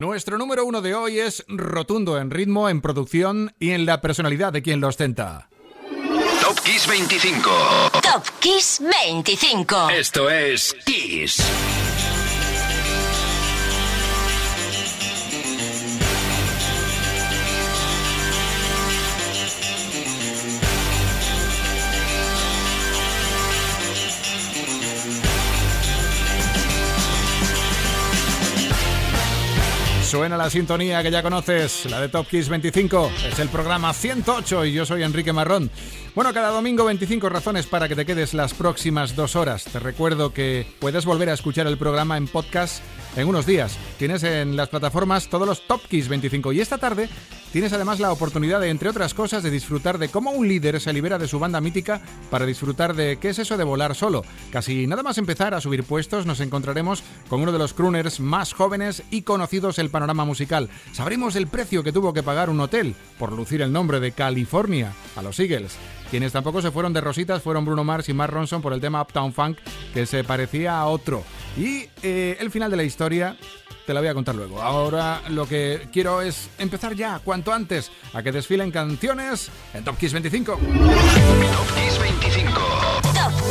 Nuestro número uno de hoy es rotundo en ritmo, en producción y en la personalidad de quien lo ostenta. Top Kiss 25. Top Kiss 25. Esto es Kiss. Suena la sintonía que ya conoces, la de Top Kiss 25. Es el programa 108 y yo soy Enrique Marrón. Bueno, cada domingo 25 razones para que te quedes las próximas dos horas. Te recuerdo que puedes volver a escuchar el programa en podcast en unos días. Tienes en las plataformas todos los Top Kiss 25 y esta tarde tienes además la oportunidad de, entre otras cosas, de disfrutar de cómo un líder se libera de su banda mítica para disfrutar de qué es eso de volar solo. Casi nada más empezar a subir puestos nos encontraremos con uno de los crooners más jóvenes y conocidos del panorama musical. Sabremos el precio que tuvo que pagar un hotel por lucir el nombre de California a los Eagles. Quienes tampoco se fueron de rositas fueron Bruno Mars y Mark Ronson por el tema Uptown Funk, que se parecía a otro. Y eh, el final de la historia te la voy a contar luego. Ahora lo que quiero es empezar ya, cuanto antes, a que desfilen canciones en Top Kiss 25. Top Kiss 25.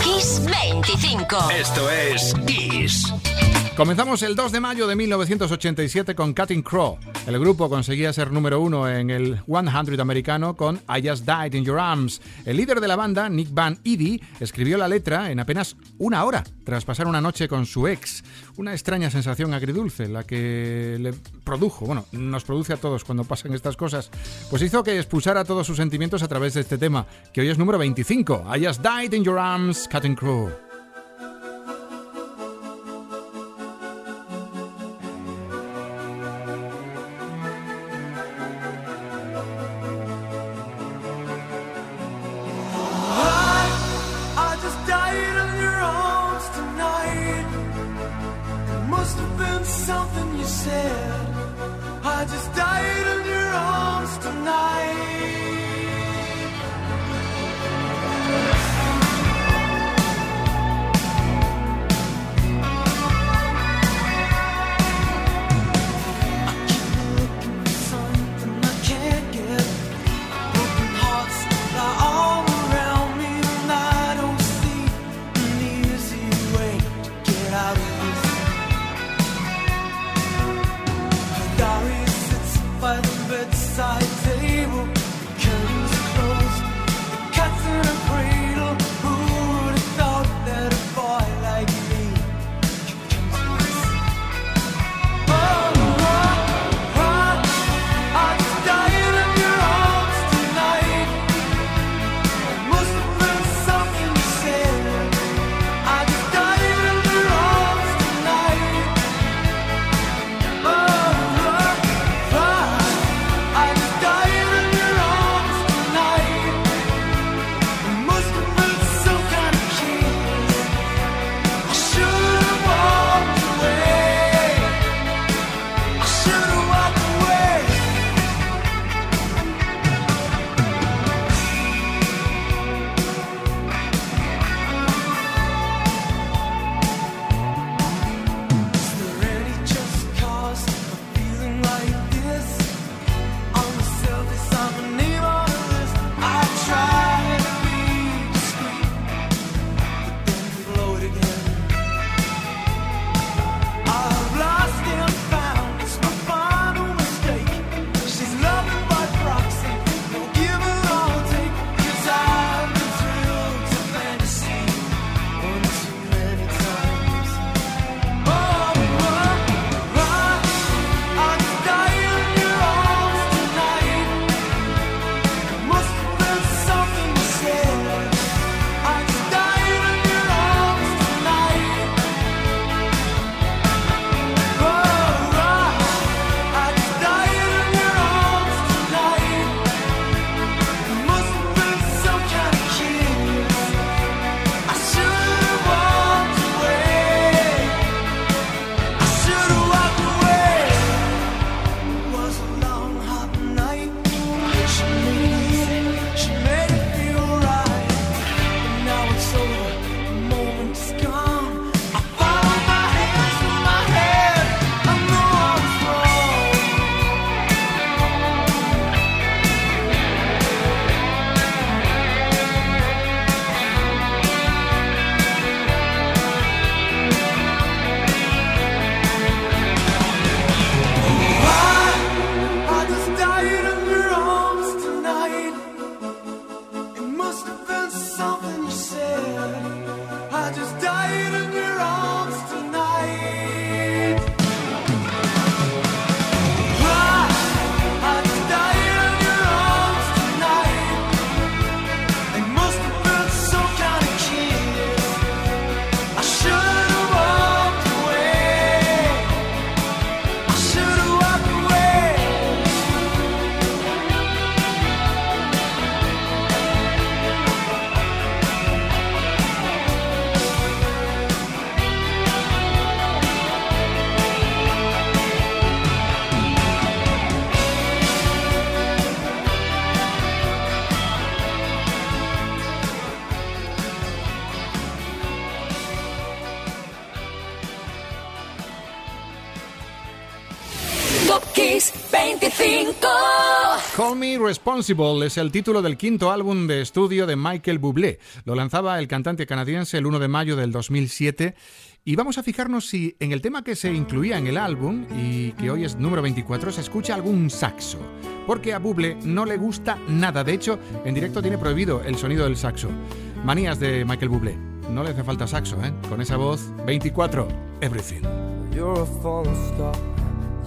Kiss 25. Esto es Kiss. Comenzamos el 2 de mayo de 1987 con Cutting Crow. El grupo conseguía ser número uno en el 100 americano con I Just Died in Your Arms. El líder de la banda, Nick Van Eddy, escribió la letra en apenas una hora, tras pasar una noche con su ex. Una extraña sensación agridulce, la que le produjo, bueno, nos produce a todos cuando pasan estas cosas, pues hizo que expulsara todos sus sentimientos a través de este tema, que hoy es número 25. I Just Died in Your Arms, Cutting Crow. Responsible es el título del quinto álbum de estudio de Michael Bublé. Lo lanzaba el cantante canadiense el 1 de mayo del 2007 y vamos a fijarnos si en el tema que se incluía en el álbum y que hoy es número 24 se escucha algún saxo. Porque a Bublé no le gusta nada, de hecho en directo tiene prohibido el sonido del saxo. Manías de Michael Bublé. No le hace falta saxo, ¿eh? Con esa voz, 24, Everything.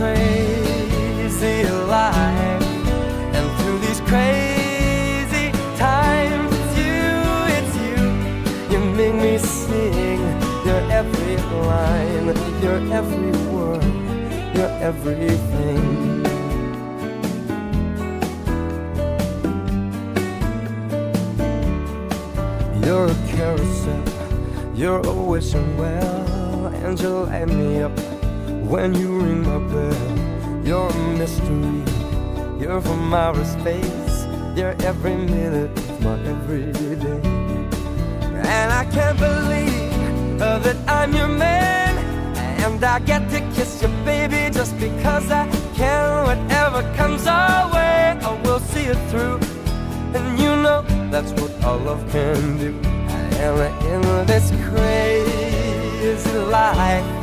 crazy life, and through these crazy times, it's you, it's you. You make me sing. Your every line, your every word, your everything. You're a carousel, you're a wishing well, and you light me up when you ring my bell. You're a mystery, you're from outer space, you're every minute of my everyday. And I can't believe uh, that I'm your man, and I get to kiss you, baby, just because I can. Whatever comes our way, I will see it through. And you know that's what all love can do. And in this crazy life,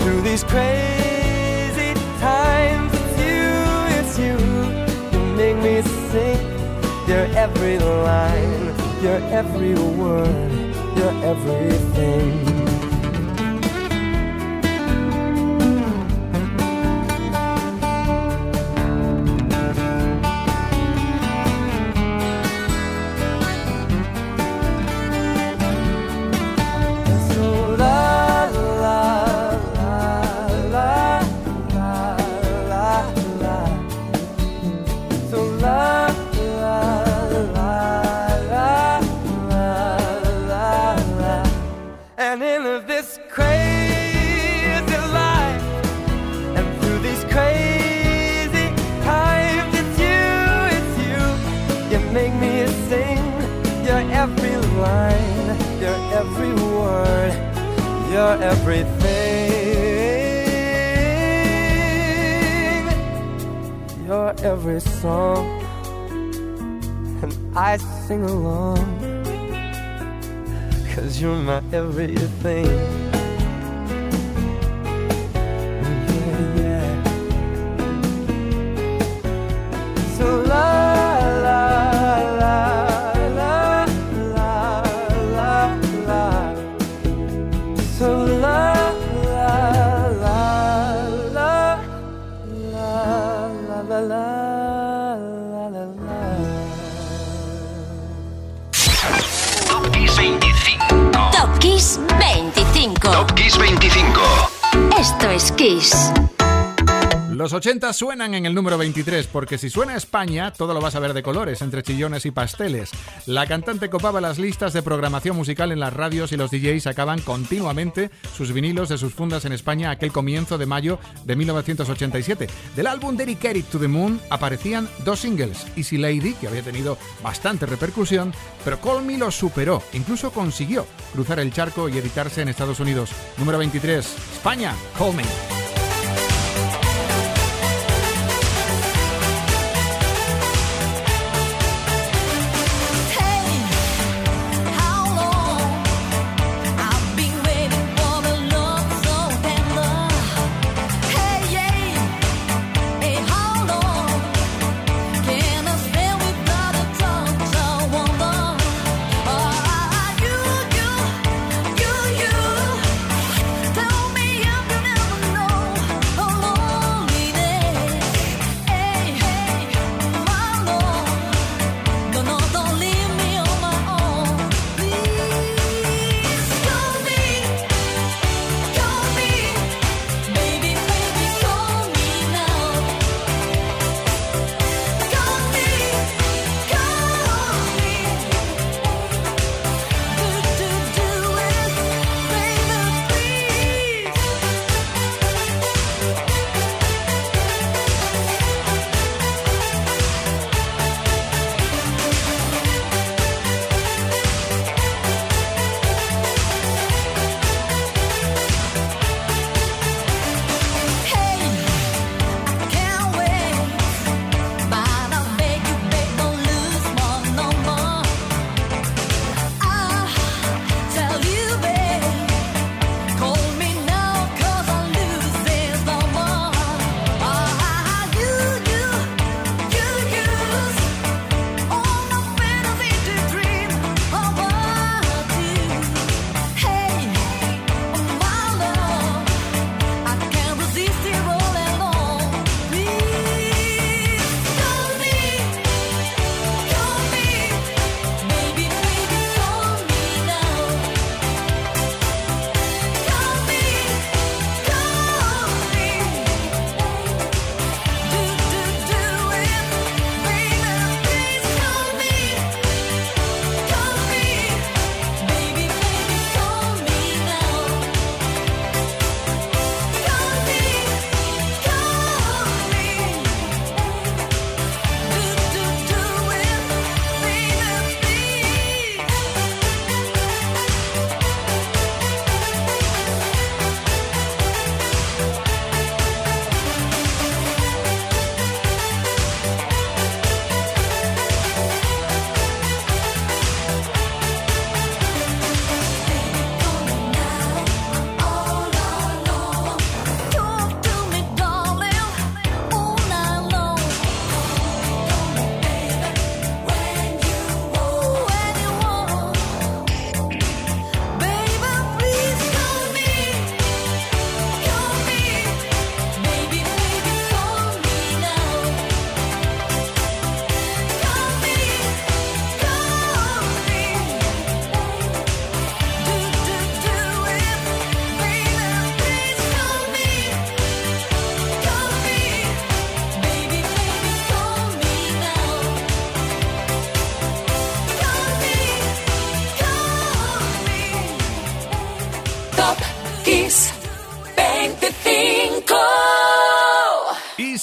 through these crazy times, it's you, it's you. You make me sing your every line, your every word, your everything. This crazy life, and through these crazy times, it's you, it's you. You make me sing your every line, your every word, your everything, your every song, and I sing along, you're my everything. Kiss 25. Esto es Kiss. Los 80 suenan en el número 23, porque si suena España, todo lo vas a ver de colores, entre chillones y pasteles. La cantante copaba las listas de programación musical en las radios y los DJs sacaban continuamente sus vinilos de sus fundas en España aquel comienzo de mayo de 1987. Del álbum Dedicated to the Moon aparecían dos singles, Easy Lady, que había tenido bastante repercusión, pero Call Me lo superó, incluso consiguió cruzar el charco y editarse en Estados Unidos. Número 23, España, Call Me.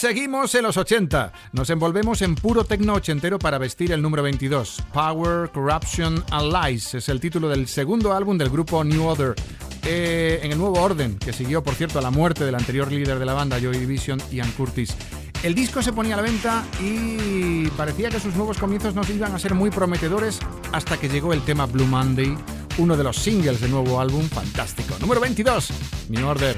Seguimos en los 80. Nos envolvemos en puro tecno ochentero para vestir el número 22. Power, Corruption and Lies es el título del segundo álbum del grupo New Order. Eh, en el nuevo orden, que siguió, por cierto, a la muerte del anterior líder de la banda, Joy Division, Ian Curtis. El disco se ponía a la venta y parecía que sus nuevos comienzos no iban a ser muy prometedores hasta que llegó el tema Blue Monday, uno de los singles del nuevo álbum fantástico. Número 22, New Order.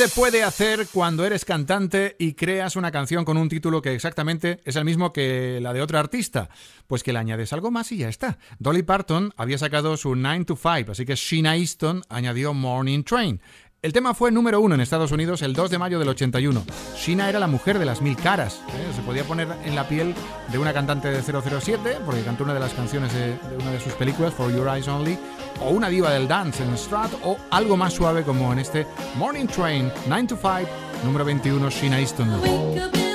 Se puede hacer cuando eres cantante y creas una canción con un título que exactamente es el mismo que la de otro artista? Pues que le añades algo más y ya está. Dolly Parton había sacado su 9 to 5, así que Sheena Easton añadió Morning Train. El tema fue número uno en Estados Unidos el 2 de mayo del 81. Sheena era la mujer de las mil caras. ¿eh? Se podía poner en la piel de una cantante de 007, porque cantó una de las canciones de una de sus películas, For Your Eyes Only, o una diva del dance en Strat, o algo más suave como en este Morning Train 9 to 5, número 21, Sheena Easton.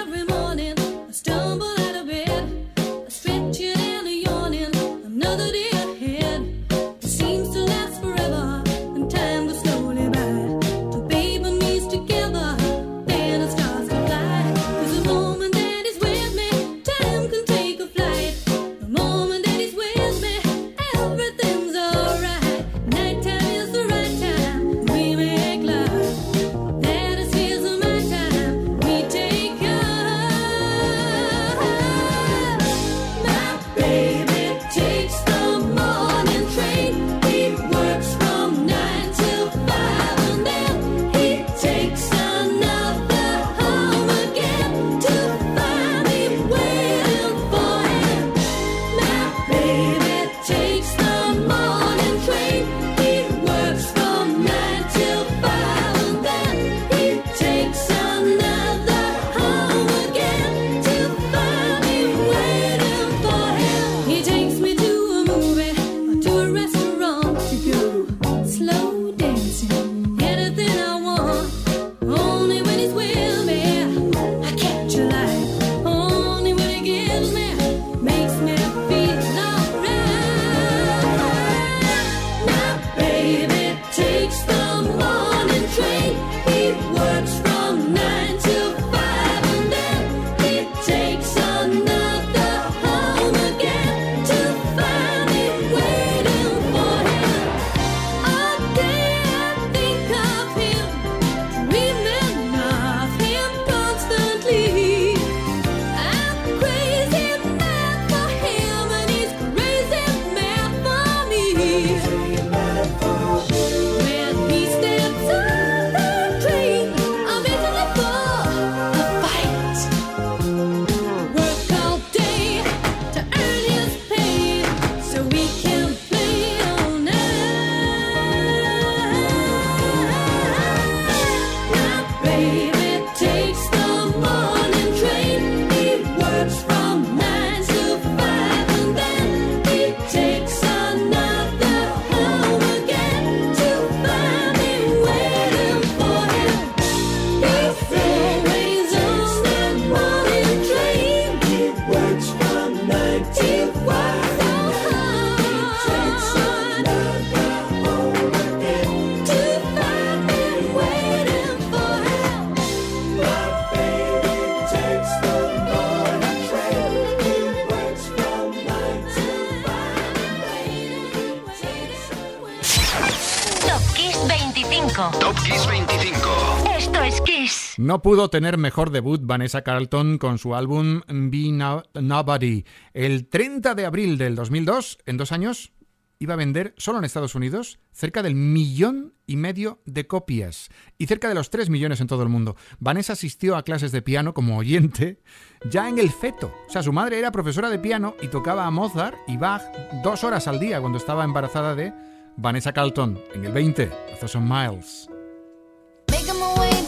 No pudo tener mejor debut Vanessa Carlton con su álbum Be Nobody. El 30 de abril del 2002, en dos años, iba a vender solo en Estados Unidos cerca del millón y medio de copias y cerca de los 3 millones en todo el mundo. Vanessa asistió a clases de piano como oyente ya en el feto. O sea, su madre era profesora de piano y tocaba a Mozart y Bach dos horas al día cuando estaba embarazada de Vanessa Carlton en el 20, a Thousand Miles.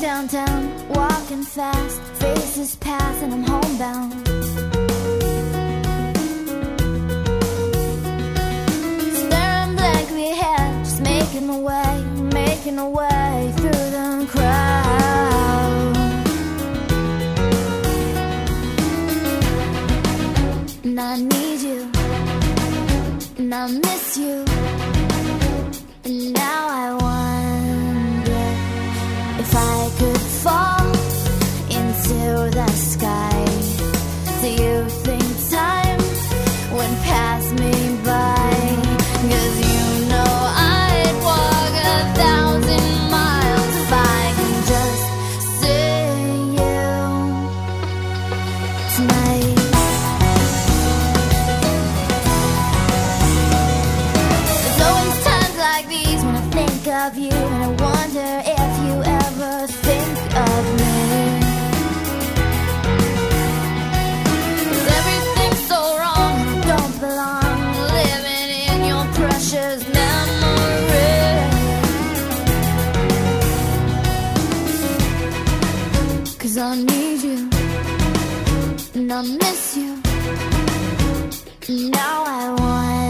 downtown, walking fast, faces pass, and I'm homebound. Staring blankly ahead, just making a way, making a way through the crowd. And I need you, and I miss you. I miss you. Now I want.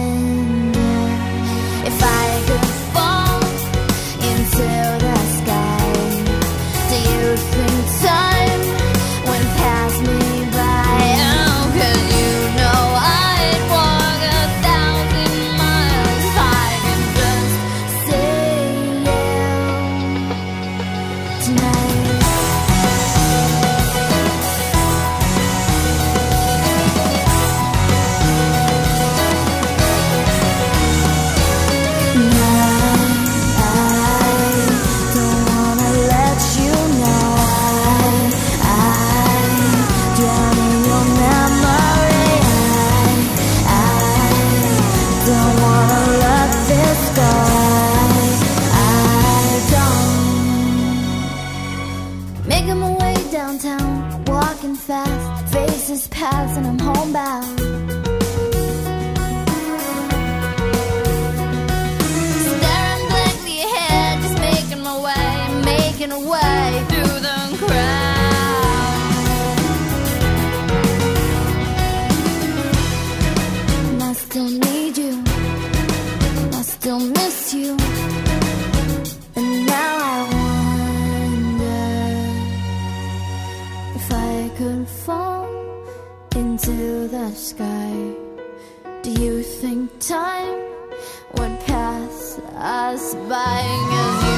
buying a new